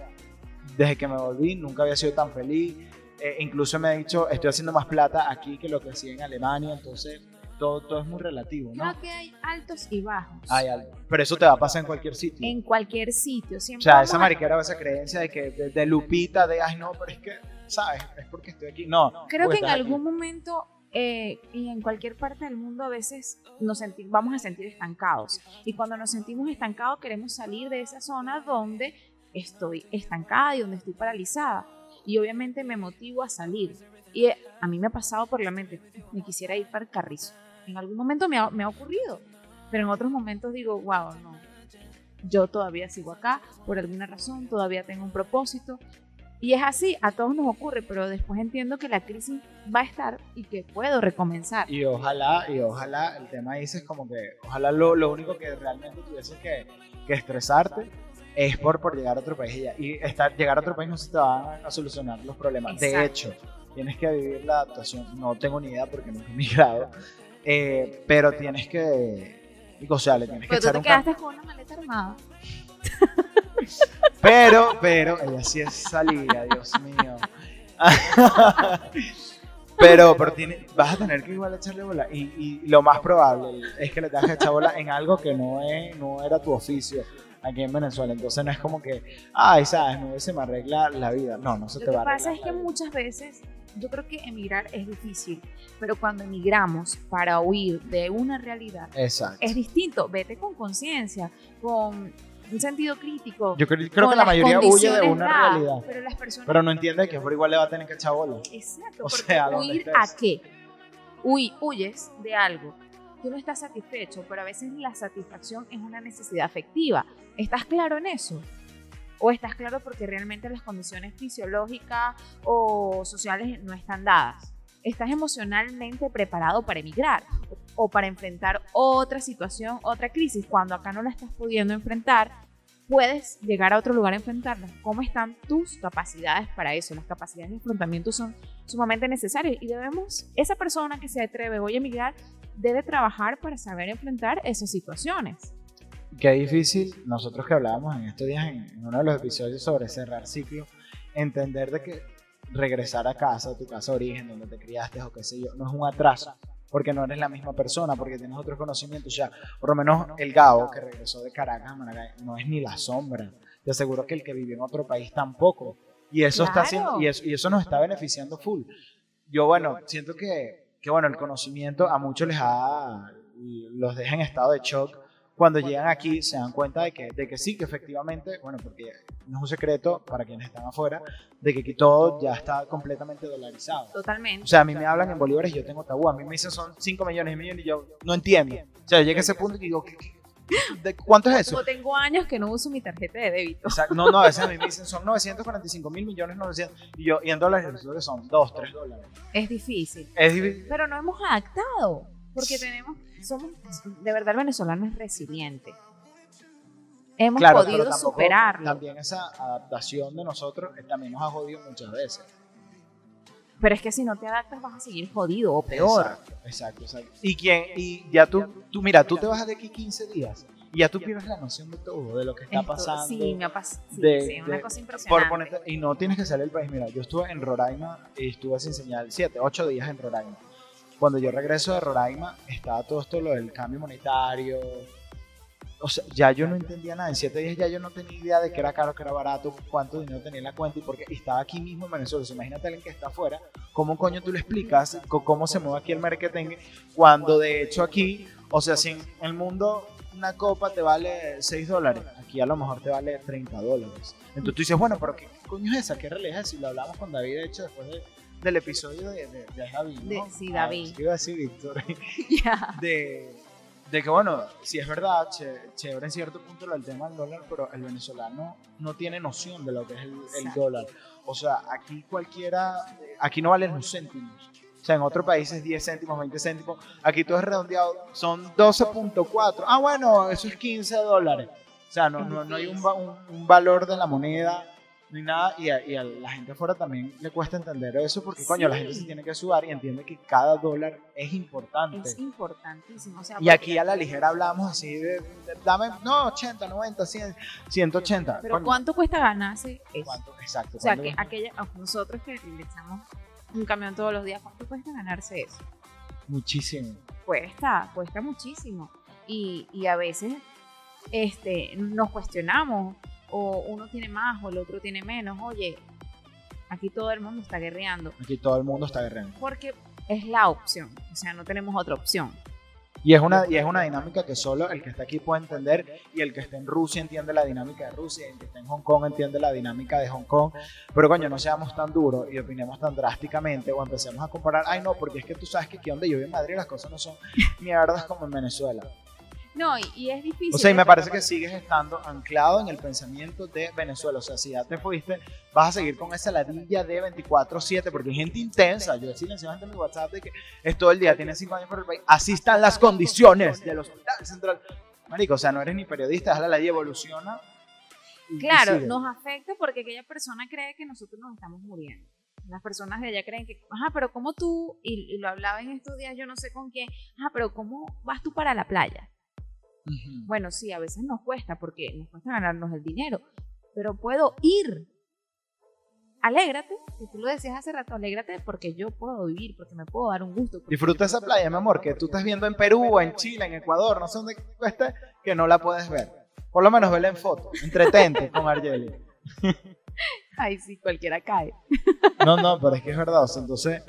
desde que me volví nunca había sido tan feliz. Eh, incluso me ha dicho, estoy haciendo más plata aquí que lo que hacía en Alemania. Entonces, todo, todo es muy relativo, ¿no? Creo que hay altos y bajos. Hay algo. Pero eso te va a pasar en cualquier sitio. En cualquier sitio. O Siempre sea, vamos esa mariquera o esa creencia de que de, de Lupita, de ay no, pero es que, ¿sabes? Es porque estoy aquí. No. Creo que en algún aquí. momento eh, y en cualquier parte del mundo a veces nos senti- vamos a sentir estancados. Y cuando nos sentimos estancados queremos salir de esa zona donde estoy estancada y donde estoy paralizada. Y obviamente me motivo a salir. Y eh, a mí me ha pasado por la mente, me quisiera ir para el carrizo. En algún momento me ha, me ha ocurrido, pero en otros momentos digo, wow, no. Yo todavía sigo acá por alguna razón, todavía tengo un propósito y es así, a todos nos ocurre, pero después entiendo que la crisis va a estar y que puedo recomenzar. Y ojalá, y ojalá, el tema dice es como que, ojalá lo, lo único que realmente tuvieses que, que estresarte es por, por llegar a otro país y ya. Y estar, llegar a otro país no se te va a solucionar los problemas. De Exacto. hecho, tienes que vivir la adaptación. No tengo ni idea porque nunca he migrado. Eh, pero tienes que, o sea, le tienes que Pero tú echar te un quedaste con una maleta armada. Pero, pero, ella sí es salida, Dios mío. pero, pero tiene, vas a tener que igual echarle bola. Y, y lo más probable es que le tengas que echar bola en algo que no, es, no era tu oficio aquí en Venezuela. Entonces no es como que, ay, sabes, no se me arregla la vida. No, no se Lo te que va a pasa arreglar. es que la vida. muchas veces yo creo que emigrar es difícil, pero cuando emigramos para huir de una realidad Exacto. es distinto. Vete con conciencia, con un sentido crítico. Yo creo, creo que la mayoría huye de una dadas, realidad. Pero las personas Pero no entiende que por igual le va a tener que echar bola. Exacto, O porque sea, ¿dónde huir estés? a qué? Huy- huyes de algo. Tú no estás satisfecho, pero a veces la satisfacción es una necesidad afectiva. ¿Estás claro en eso? ¿O estás claro porque realmente las condiciones fisiológicas o sociales no están dadas? ¿Estás emocionalmente preparado para emigrar o para enfrentar otra situación, otra crisis? Cuando acá no la estás pudiendo enfrentar, puedes llegar a otro lugar a enfrentarla. ¿Cómo están tus capacidades para eso? Las capacidades de enfrentamiento son sumamente necesarias y debemos, esa persona que se atreve hoy a emigrar debe trabajar para saber enfrentar esas situaciones. Qué difícil, nosotros que hablábamos en estos días en, en uno de los episodios sobre cerrar ciclo, entender de que regresar a casa, a tu casa de origen, donde te criaste o qué sé yo, no es un atraso, porque no eres la misma persona, porque tienes otros conocimientos. Ya, por lo menos el Gao, que regresó de Caracas a Maracay, no es ni la sombra. Te aseguro que el que vivió en otro país tampoco. Y eso, está Claro. haciendo, y, eso, y eso nos está beneficiando full. Yo, bueno, siento que, que bueno, el conocimiento a muchos les ha, los deja en estado de shock cuando llegan aquí se dan cuenta de que, de que sí, que efectivamente, bueno, porque no es un secreto para quienes están afuera, de que aquí todo ya está completamente dolarizado. Totalmente. O sea, a mí me hablan en bolívares y yo tengo tabú. A mí me dicen son 5 millones y millones y yo no entiendo. O sea, yo llegué a ese punto y digo, ¿qué- qué- de ¿cuánto es eso? Como tengo años que no uso mi tarjeta de débito. O sea, no, no, a veces a mí me dicen son 945 mil millones, 900. Y yo, y en dólares resulta que son 2, 3 dólares. Es difícil. Es difícil. Pero no hemos adaptado. Porque tenemos, somos, de verdad el venezolano es resiliente. Hemos Claro, pero podido tampoco- superarlo. También esa adaptación de nosotros también nos ha jodido muchas veces. Pero es que si no te adaptas vas a seguir jodido o peor. Exacto, exacto, exacto. Y, quién, y ya tú, tú, mira, tú te vas de aquí 15 días y ya tú pierdes la noción de todo, de lo que está Esto- pasando. Sí, me ha pasado. Sí, sí, una de- cosa por impresionante. ponerte- y no tienes que salir del país. Mira, yo estuve en Roraima y estuve sin señal 7, 8 días en Roraima. Cuando yo regreso de Roraima, estaba todo esto lo del cambio monetario. O sea, ya yo no entendía nada. En 7 días ya yo no tenía idea de qué era caro, qué era barato, cuánto dinero tenía en la cuenta y porque estaba aquí mismo en Venezuela. O sea, imagínate alguien que está afuera, ¿cómo coño tú le explicas cómo se mueve aquí el marketing? Cuando de hecho aquí, o sea, si en el mundo una copa te vale 6 dólares, aquí a lo mejor te vale 30 dólares. Entonces tú dices, bueno, pero ¿qué coño es esa? ¿Qué realidad es? Si lo hablamos con David, de hecho, después de- del episodio de, de, de David. ¿no? De- sí, Ah, David. que iba a decir Víctor. Ya. de, de que, bueno, si es verdad, chévere en cierto punto lo del tema del dólar, pero el venezolano no tiene noción de lo que es el, el dólar. O sea, aquí cualquiera, aquí no valen los céntimos. O sea, en otros países 10 céntimos, 20 céntimos. Aquí todo es redondeado, son 12.4. Ah, bueno, eso es 15 dólares. O sea, no, no, no hay un, un- un valor de la moneda ni nada. Y a, y a la gente afuera también le cuesta entender eso porque, coño, la gente se tiene que sudar y entiende que cada dólar es importante. Es importantísimo. O sea, Y aquí a la ligera hablamos así de, de- dame, no, 80, 90, 100, 180. Pero Coño, ¿cuánto cuesta ganarse eso? ¿cuánto? Exacto. O sea, ¿cuánto que aquella, nosotros que le echamos un camión todos los días, ¿cuánto cuesta ganarse eso? Muchísimo. Cuesta, cuesta muchísimo. Y, y a veces este, nos cuestionamos, o uno tiene más o el otro tiene menos. Oye, aquí todo el mundo está guerreando, Aquí todo el mundo está guerreando. porque es la opción, o sea, no tenemos otra opción. Y es, una, y es una dinámica que solo el que está aquí puede entender y el que está en Rusia entiende la dinámica de Rusia y el que está en Hong Kong entiende la dinámica de Hong Kong. Pero coño, no seamos tan duros y opinemos tan drásticamente o empecemos a comparar, ay no, porque es que tú sabes que aquí donde yo vivo en Madrid las cosas no son mierdas como en Venezuela. No, y, y es difícil. O sea, y me parece que sigues estando anclado en el pensamiento de Venezuela. O sea, si ya te fuiste, vas a seguir con esa ladilla de 24-7, porque hay gente intensa. Yo silencio a gente en mi WhatsApp de que es todo el día, tiene 5 años por el país. Así están las condiciones del hospital central. Marico, o sea, no eres ni periodista, es la ley evoluciona. Claro, nos afecta porque aquella persona cree que nosotros nos estamos muriendo. Las personas de allá creen que, ajá, pero ¿cómo tú, y, y lo hablaba en estos días, yo no sé con quién, ajá, pero ¿cómo vas tú para la playa? Ujú. Bueno, sí, a veces nos cuesta porque nos cuesta ganarnos el dinero, pero puedo ir. Alégrate, que tú lo decías hace rato, alégrate porque yo puedo vivir, porque me puedo dar un gusto. Disfruta esa playa, mi amor, que tú estás viendo en Perú, en Chile, en Ecuador, no sé dónde esté, que no la puedes ver. Por lo menos vela en foto. Entretente con Argeli. Ay, sí, cualquiera cae. No, no, pero es que es verdad. O sea, entonces,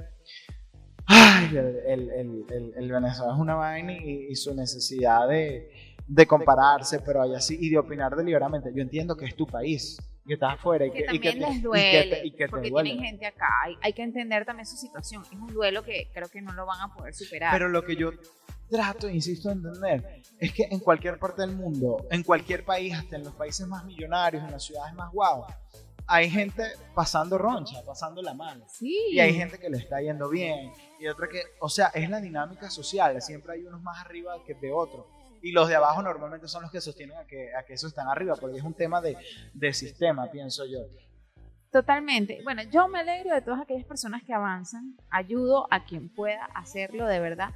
ay, el, el, el, el- el Venezuela es una vaina y, y su necesidad de, de compararse, pero hay así, y de opinar deliberadamente. Yo entiendo que es tu país, que estás afuera y que que, y que también te- les y que duele, te- y que te porque duele. tienen gente acá, hay, hay que entender también su situación, es un duelo que creo que no lo van a poder superar. Pero lo que yo trato, insisto, en entender, es que en cualquier parte del mundo, en cualquier país, hasta en los países más millonarios, en las ciudades más guau, hay gente pasando roncha, pasando la mano. sí, Y hay gente que le está yendo bien. Y otra que, o sea, es la dinámica social. Siempre hay unos más arriba que de otros. Y los de abajo normalmente son los que sostienen a que, a que esos están arriba, porque es un tema de, de sistema, pienso yo. totalmente. Bueno, yo me alegro de todas aquellas personas que avanzan, ayudo a quien pueda hacerlo de verdad.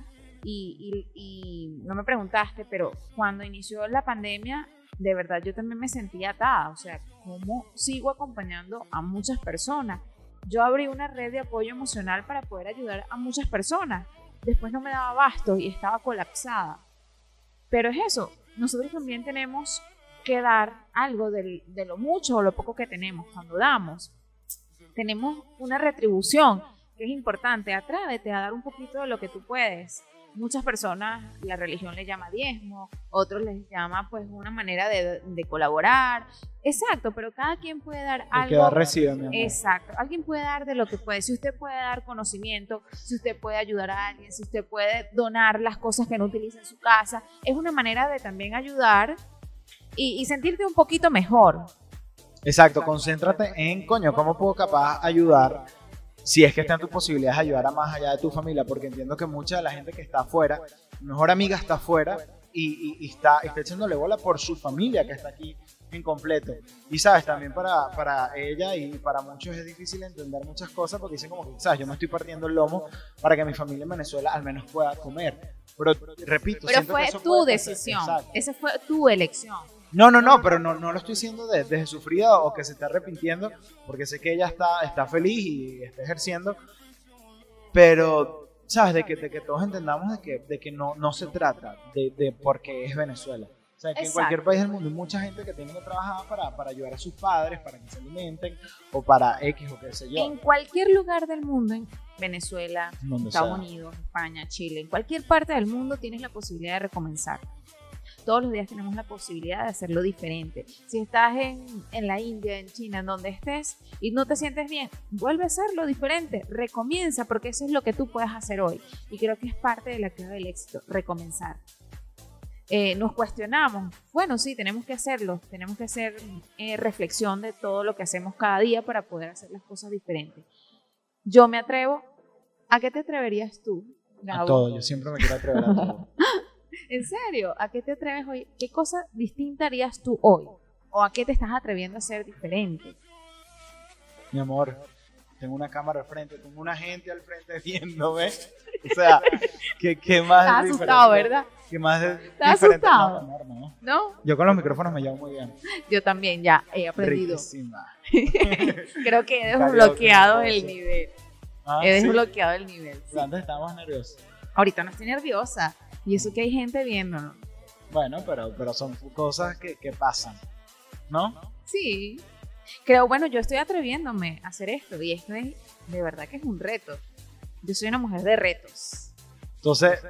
Y, y- y no me preguntaste, pero cuando inició la pandemia, de verdad yo también me sentía atada. O sea, ¿cómo sigo acompañando a muchas personas? Yo abrí una red de apoyo emocional para poder ayudar a muchas personas. Después no me daba abasto y estaba colapsada. Pero es eso, nosotros también tenemos que dar algo de lo mucho o lo poco que tenemos. Cuando damos, tenemos una retribución que es importante. Atrévete a dar un poquito de lo que tú puedes. Muchas personas, la religión le llama diezmo, otros les llama pues una manera de, de colaborar. Exacto, pero cada quien puede dar El que da algo. recibe, mi amor. Exacto, alguien puede dar de lo que puede. Si usted puede dar conocimiento, si usted puede ayudar a alguien, si usted puede donar las cosas que no utiliza en su casa, es una manera de también ayudar y, y sentirte un poquito mejor. Exacto, concéntrate en, coño, cómo puedo capaz ayudar, si es que está en tus posibilidades, ayudar a más allá de tu familia, porque entiendo que mucha de la gente que está afuera, mi mejor amiga está afuera, y, y, está, está echándole bola por su familia que está aquí en completo. Y sabes, también para, para ella y para muchos es difícil entender muchas cosas porque dicen como que, sabes, yo me estoy partiendo el lomo para que mi familia en Venezuela al menos pueda comer. Pero repito, pero fue tu decisión, esa fue tu elección. No, no, no, pero no, no lo estoy diciendo desde de sufrida o que se está arrepintiendo, porque sé que ella está, está feliz y está ejerciendo, pero, ¿sabes? De que, de que todos entendamos de que, de que no, no se trata de, de porque es Venezuela. O sea, que en cualquier país del mundo hay mucha gente que tiene que trabajar para, para, ayudar a sus padres, para que se alimenten, o para X o qué sé yo. En cualquier lugar del mundo, en Venezuela, Estados Unidos, España, Chile, en cualquier parte del mundo tienes la posibilidad de recomenzar todos los días tenemos la posibilidad de hacerlo diferente. Si estás en, en, la India, en China, en donde estés y no te sientes bien, vuelve a hacerlo diferente, recomienza porque eso es lo que tú puedes hacer hoy. Y creo que es parte de la clave del éxito, recomenzar. Eh, nos cuestionamos, bueno, sí, tenemos que hacerlo, tenemos que hacer eh, reflexión de todo lo que hacemos cada día para poder hacer las cosas diferentes. Yo me atrevo, ¿a qué te atreverías tú? A todo, yo siempre me quiero atrever a todo. ¿En serio? ¿A qué te atreves hoy? ¿Qué cosa distinta harías tú hoy? ¿O a qué te estás atreviendo a ser diferente? Mi amor, tengo una cámara al frente, tengo una gente al frente viéndome. O sea, ¿qué, qué más Estás asustado, ¿verdad? ¿Qué más es ¿Estás asustado? No, no, no. ¿No? Yo con los micrófonos me llevo muy bien. Yo también ya he aprendido. Creo que he desbloqueado el nivel. Ah, He ¿sí? desbloqueado el nivel. sí. Antes estábamos nerviosos. Ahorita no estoy nerviosa. Y eso que hay gente viéndonos. Bueno, pero, pero son cosas que, que pasan, ¿no? Sí. Creo, bueno, yo estoy atreviéndome a hacer esto. Y esto es, de verdad que es un reto. Yo soy una mujer de retos. Entonces,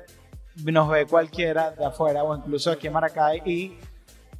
nos ve cualquiera de afuera o incluso aquí en Maracay y,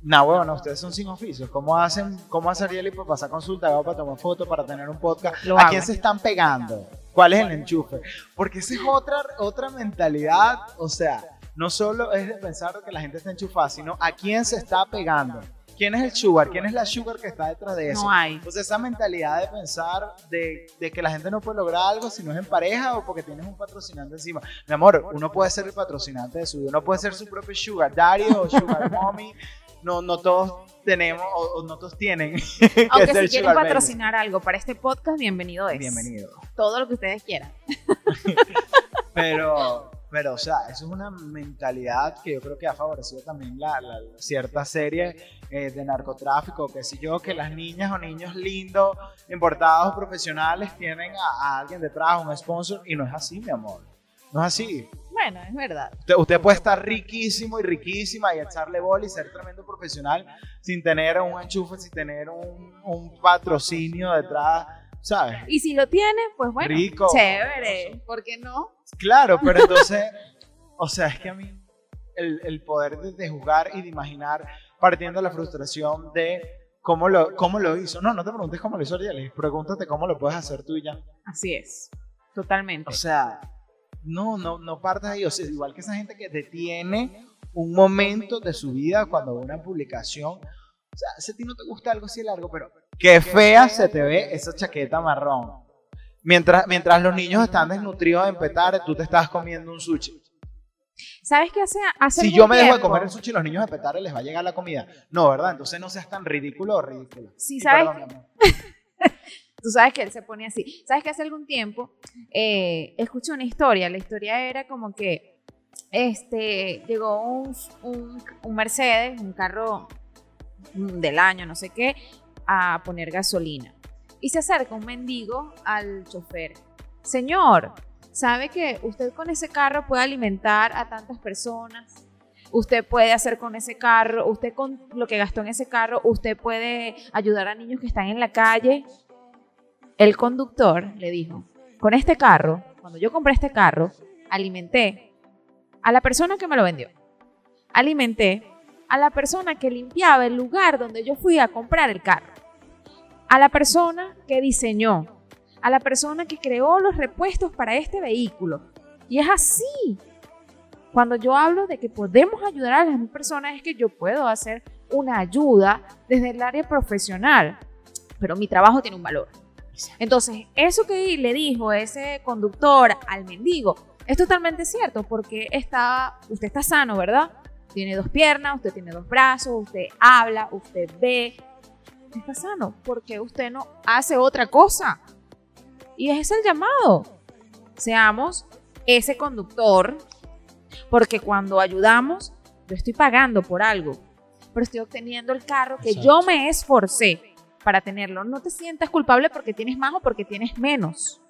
nah, bueno, ustedes son sin oficios. ¿Cómo hacen, cómo hace Ariel para pasar consulta, para tomar fotos, para tener un podcast? Lo ¿A hago. quién se están pegando? ¿Cuál es el enchufe? Porque esa es otra, otra mentalidad, o sea, no solo es de pensar que la gente está enchufada, sino a quién se está pegando. ¿Quién es el sugar? ¿Quién es la sugar que está detrás de eso? No hay. Entonces esa mentalidad de pensar de, de que la gente no puede lograr algo si no es en pareja o porque tienes un patrocinante encima. Mi amor, uno puede ser el patrocinante de su vida, uno puede ser su propio sugar daddy o sugar mommy. No, no todos tenemos o, o no todos tienen que Aunque si quieren patrocinar algo para este podcast, bienvenido es. Bienvenido. Todo lo que ustedes quieran. Pero, pero, o sea, eso es una mentalidad que yo creo que ha favorecido también la, cierta serie eh, de narcotráfico, que sé yo, que las niñas o niños lindos, importados, profesionales, tienen a, a alguien detrás, un sponsor, y no es así, mi amor. No es así. Bueno, es verdad. Usted, usted puede estar riquísimo y riquísima y echarle bola y ser tremendo profesional sin tener un enchufe, sin tener un, un patrocinio detrás, ¿sabes? Y si lo tiene, pues bueno, Rico. chévere. ¿Por qué no? Claro, pero entonces, o sea, es que a mí el, el poder de, de jugar y de imaginar partiendo de la frustración de cómo lo, cómo lo hizo. No, no te preguntes cómo lo hizo Ariel, pregúntate cómo lo puedes hacer tú y ya. Así es. Totalmente. O sea, no, no, no partas ahí. O sea, igual que esa gente que detiene un momento de su vida cuando ve una publicación. O sea, si a ti no te gusta algo así largo, pero qué fea se te ve esa chaqueta marrón. Mientras, mientras los niños están desnutridos en petare, tú te estás comiendo un sushi. ¿Sabes qué hace? hace Si yo me dejo de comer el sushi, los niños de petare les va a llegar la comida. No, ¿verdad? Entonces no seas tan ridículo o ridículo. Sí, ¿sabes? perdón. Tú sabes que él se pone así. ¿Sabes que hace algún tiempo eh, escuché una historia? La historia era como que este, llegó un, un- un Mercedes, un carro del año, no sé qué, a poner gasolina. Y se acerca un mendigo al chofer. Señor, ¿sabe que usted con ese carro puede alimentar a tantas personas? Usted puede hacer con ese carro, usted con lo que gastó en ese carro, usted puede ayudar a niños que están en la calle. El conductor le dijo, con este carro, cuando yo compré este carro, alimenté a la persona que me lo vendió. Alimenté a la persona que limpiaba el lugar donde yo fui a comprar el carro. A la persona que diseñó. A la persona que creó los repuestos para este vehículo. Y es así. Cuando yo hablo de que podemos ayudar a las personas es que yo puedo hacer una ayuda desde el área profesional, pero mi trabajo tiene un valor. Entonces, eso que le dijo ese conductor al mendigo es totalmente cierto porque está, usted está sano, ¿verdad? Tiene dos piernas, usted tiene dos brazos, usted habla, usted ve. Está sano, porque usted no hace otra cosa. Y ese es el llamado. Seamos ese conductor, porque cuando ayudamos, yo estoy pagando por algo, pero estoy obteniendo el carro que Exacto. yo me esforcé para tenerlo. No te sientas culpable porque tienes más o porque tienes menos.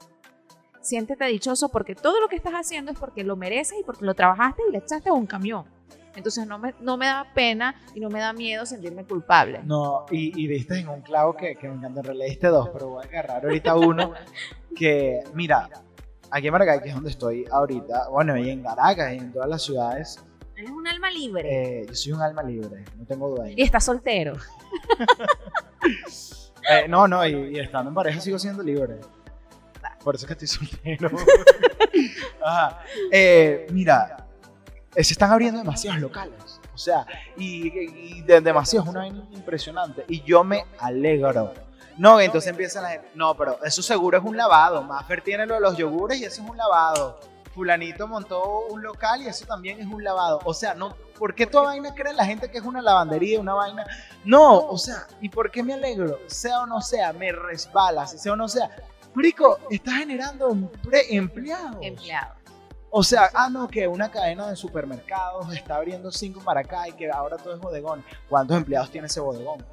Siéntete dichoso porque todo lo que estás haciendo es porque lo mereces y porque lo trabajaste y le echaste a un camión. Entonces no me, no me da pena y no me da miedo sentirme culpable. No, y, y diste en un clavo que, que me encanta. En realidad diste dos, pero voy a agarrar ahorita uno que, mira, aquí en Maracay, que es donde estoy ahorita, bueno, y en Caracas y en todas las ciudades, Eres un alma libre. eh, yo soy un alma libre, no tengo dueño. y estás soltero. Eh, no, no, y, y estando en pareja sigo siendo libre. Por eso es que estoy soltero. Ajá. Eh, mira, se están abriendo demasiados locales. O sea, y, de, demasiado, es una vaina impresionante. Y yo me alegro. No, entonces empieza la gente. No, pero eso seguro es un lavado. Maffer tiene lo de los yogures y eso es un lavado. Fulanito montó un local y eso también es un lavado. O sea, no, ¿por qué toda vaina cree la gente que es una lavandería, una vaina? No, o sea, ¿y por qué me alegro? Sea o no sea, me resbala, si sea o no sea. Marico, está generando empre- empleados. O sea, ah, no, que una cadena de supermercados está abriendo cinco para acá y que ahora todo es bodegón. ¿Cuántos empleados tiene ese bodegón?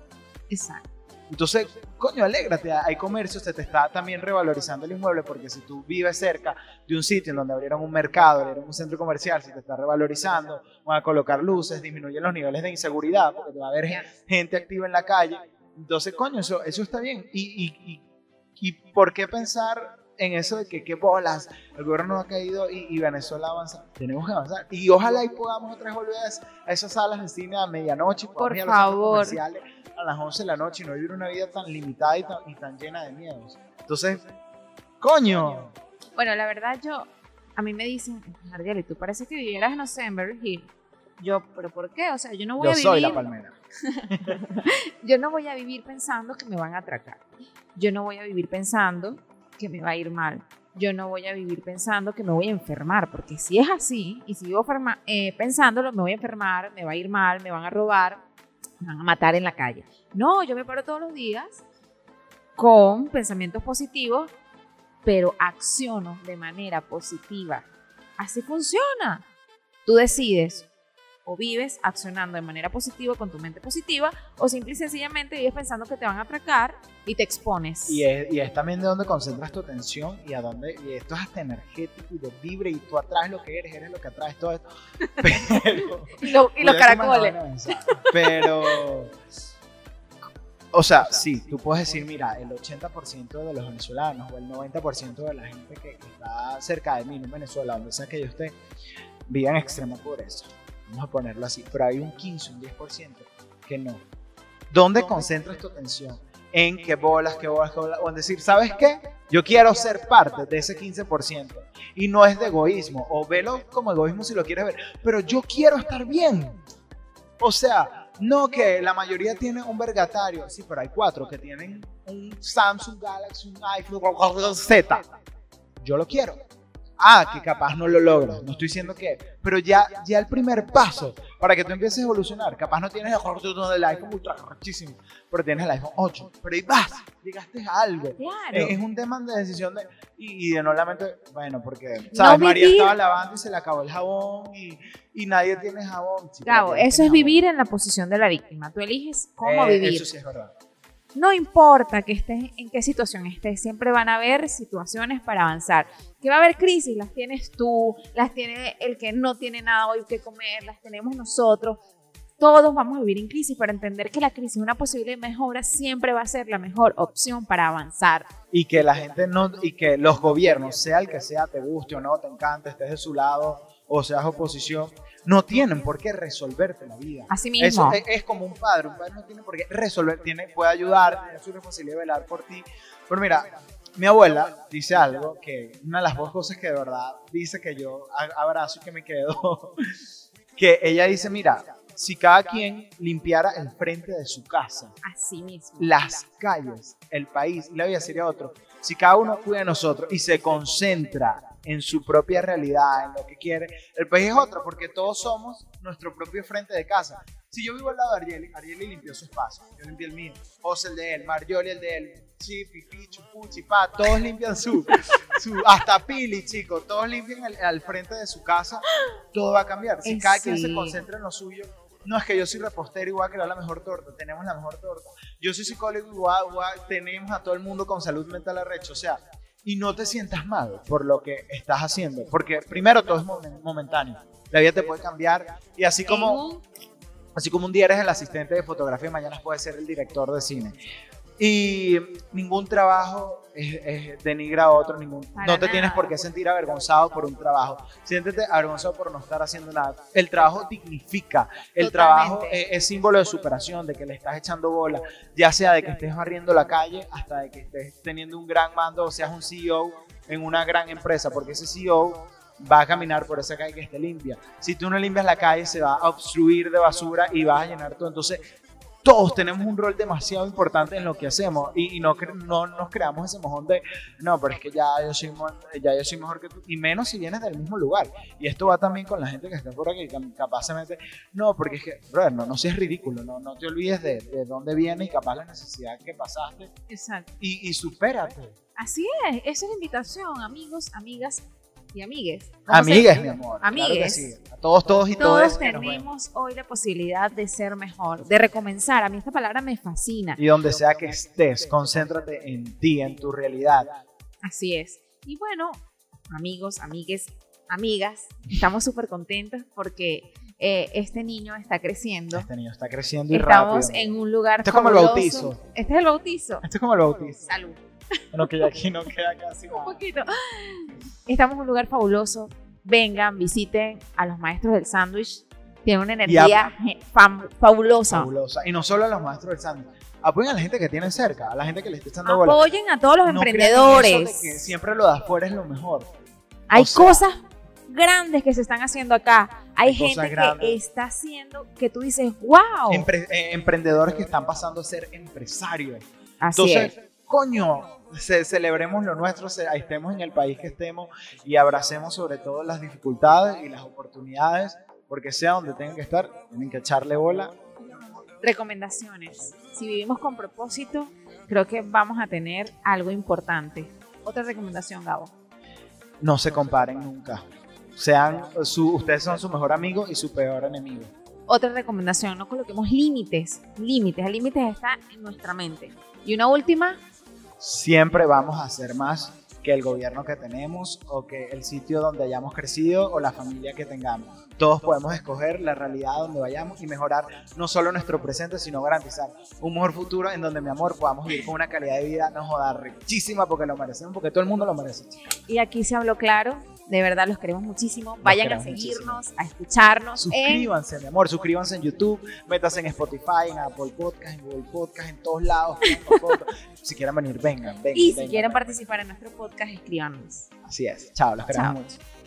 Exacto. Entonces, coño, alégrate, hay comercio, se te está también revalorizando el inmueble porque si tú vives cerca de un sitio en donde abrieron un mercado, abrieron un centro comercial, se te está revalorizando, van a colocar luces, disminuyen los niveles de inseguridad porque te va a haber gen- gente activa en la calle. Entonces, coño, eso, eso está bien. ¿Y, y, y, y por qué pensar en eso de que qué bolas, el gobierno no ha caído y, y Venezuela avanza? Tenemos que avanzar. Y ojalá y podamos otra vez volver a es- a esas salas de cine a medianoche, Por ir a los favor. comerciales a las 11 de la noche y no vivir una vida tan limitada y tan, y tan llena de miedos. Entonces, coño, Bueno, la verdad yo, a mí me dicen, Ardiel, tú parece que vivieras, no sé, en Beverly Hills. Yo, ¿pero por qué? O sea, yo no voy yo a vivir... soy la palmera. yo no voy a vivir pensando que me van a atracar. Yo no voy a vivir pensando que me va a ir mal. Yo no voy a vivir pensando que me voy a enfermar, porque si es así, y sigo ferma- eh, pensándolo, me voy a enfermar, me va a ir mal, me van a robar, me van a matar en la calle. No, yo me paro todos los días con pensamientos positivos, pero acciono de manera positiva. Así funciona. Tú decides o vives accionando de manera positiva con tu mente positiva o simple y sencillamente vives pensando que te van a atracar y te expones. Y es, y es también de donde concentras tu atención y a dónde, y esto es hasta energético y de libre y tú atraes lo que eres, eres lo que atraes todo esto. Pero, Y, lo- y los caracoles. vaina mensaje. Pero, o sea, sí, tú puedes decir, mira, el 80% de los venezolanos o el 90% de la gente que, que está cerca de mí, en Venezuela, donde sea que yo esté, vive en extrema pobreza. Vamos a ponerlo así. Pero hay un 15, un 10% que no. ¿Dónde concentras tu atención? En qué bolas, qué bolas, qué bolas. O en decir, ¿sabes qué? Yo quiero ser parte de ese 15%. Y no es de egoísmo. O velo como egoísmo si lo quieres ver. Pero yo quiero estar bien. O sea, no que la mayoría tiene un vergatario. Sí, pero hay cuatro que tienen un Samsung Galaxy, un iPhone Z. Yo lo quiero. Ah, que capaz no lo logras. No estoy diciendo que. Pero ya, ya el primer paso para que tú empieces a evolucionar. Capaz no tienes el mejor del iPhone ultra rechísimo, pero tienes el iPhone 8. Pero ahí vas, llegaste a algo. Claro. Es, un tema de decisión de, y, y de no lamento, bueno, porque, No ¿sabes? María vivir- estaba lavando y se le acabó el jabón y, y nadie tiene jabón. Tienes eso es jabón. vivir en la posición de la víctima. Tú eliges cómo Eh, vivir. Eso sí es verdad. No importa que estés en qué situación estés, siempre van a haber situaciones para avanzar. Que va a haber crisis, las tienes tú, las tiene el que no tiene nada hoy que comer, las tenemos nosotros. Todos vamos a vivir en crisis, pero entender que la crisis es una posible mejora siempre va a ser la mejor opción para avanzar. Y que la gente no, y que los gobiernos, sea el que sea, te guste o no, te encante, estés de su lado o seas oposición, no tienen por qué resolverte la vida. Así Eso mismo. es, es como un padre, un padre no tiene por qué resolver, tiene, puede ayudar, tiene su responsabilidad de velar por ti. Pero mira, mi abuela dice algo que una de las dos cosas que de verdad dice que yo abrazo y que me quedo, que ella dice, mira, si cada quien limpiara el frente de su casa, Así mismo. las calles, el país la vida sería otro. Si cada uno cuida de nosotros y se concentra en su propia realidad, en lo que quiere. El país es otro, porque todos somos nuestro propio frente de casa. Si yo vivo al lado de Ariel, Ariel limpió su espacio, yo limpié el mío, José el de él, Marjoli el de él, Chipi, Pichu, Puchi, Pa, todos limpian su, su hasta Pili, chicos, todos limpian al, al frente de su casa, todo va a cambiar. Si cada quien se concentra en lo suyo, no es que yo soy repostero y voy a crear la mejor torta, tenemos la mejor torta. Yo soy psicólogo y voy a- voy a- tenemos a todo el mundo con salud mental arrecho, o sea, y no te sientas mal por lo que estás haciendo, porque primero todo es momen- momentáneo. La vida te puede cambiar y así como Así como un día eres el asistente de fotografía, mañana puedes ser el director de cine. Y ningún trabajo es, es- denigra a otro, ningún, Para no te nada. tienes por qué sentir avergonzado por un trabajo. Siéntete avergonzado por no estar haciendo nada. El trabajo dignifica, el Totalmente. trabajo es, es símbolo de superación, de que le estás echando bola, ya sea de que estés barriendo la calle hasta de que estés teniendo un gran mando o seas un CEO en una gran empresa, porque ese CEO va a caminar por esa calle que esté limpia. Si tú no limpias la calle, se va a obstruir de basura y vas a llenar todo. Entonces, todos tenemos un rol demasiado importante en lo que hacemos y, y no, cre- no nos creamos ese mojón de, no, pero es que ya yo, soy, ya yo soy mejor que tú, y menos si vienes del mismo lugar. Y esto va también con la gente que está por aquí, que capaz se mete, no, porque es que, brother, no, no seas ridículo, no, no te olvides de, de dónde vienes y capaz la necesidad que pasaste Exacto. y, y supérate. Así es, esa es la invitación, amigos, amigas y amigues. ¿Cómo se- Amigues, mi amor. Claro que Amigues. sí. A todos, todos y Todos ven. tenemos hoy la posibilidad de ser mejor, de recomenzar. A mí esta palabra me fascina. Y donde sea que estés, concéntrate en ti, en tu realidad. Así es. Y bueno, amigos, amigues, amigas, estamos súper contentos porque eh, este niño está creciendo. Este niño está creciendo y Estamos rápido. en un lugar Esto es como el fabuloso. bautizo. Este es el bautizo. Esto es como el bautizo. Salud. Bueno, que ya aquí no queda casi Un nada. poquito. Estamos en un lugar fabuloso. Vengan, visiten a los maestros del sándwich. Tienen una energía fabulosa. Fabulosa. Y no solo a los maestros del sándwich. Apoyen a la gente que tienen cerca, a la gente que le esté echando bola. Apoyen a todos los No crean emprendedores. eso de que siempre lo de afuera es lo mejor. Hay O sea, cosas grandes que se están haciendo acá. Hay gente que está haciendo que tú dices, wow. Empre- eh, emprendedores que están pasando a ser empresarios. Así Entonces, es. Coño, ce- celebremos lo nuestro, estemos en el país que estemos y abracemos sobre todo las dificultades y las oportunidades, porque sea donde tengan que estar, tienen que echarle bola. Recomendaciones. Si vivimos con propósito, creo que vamos a tener algo importante. Otra recomendación, Gabo. No se comparen nunca. Sean su, ustedes son su mejor amigo y su peor enemigo. Otra recomendación, no coloquemos límites. Límites, el límite está en nuestra mente. Y una última, Siempre vamos a hacer más que el gobierno que tenemos o que el sitio donde hayamos crecido o la familia que tengamos. Todos podemos escoger la realidad donde vayamos y mejorar no solo nuestro presente, sino garantizar un mejor futuro en donde, mi amor, podamos vivir con una calidad de vida, no joda, richísima porque lo merecemos, porque todo el mundo lo merece. y aquí se habló claro, de verdad los queremos muchísimo. Vayan a seguirnos, a escucharnos en Suscríbanse, mi amor, suscríbanse en YouTube, métanse en Spotify, en Apple Podcast, en Google Podcast, en todos lados. si quieren venir, vengan, vengan. y si vengan, quieren vengan. participar en nuestro podcast, escríbanos. Así es. Chao, los queremos Chao. mucho.